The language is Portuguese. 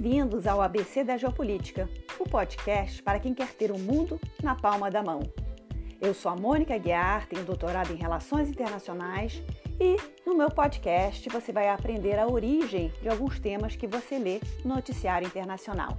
Bem-vindos ao ABC da Geopolítica, o podcast para quem quer ter o mundo na palma da mão. Eu sou a Mônica Guiar, tenho doutorado em Relações Internacionais e no meu podcast você vai aprender a origem de alguns temas que você lê no noticiário internacional.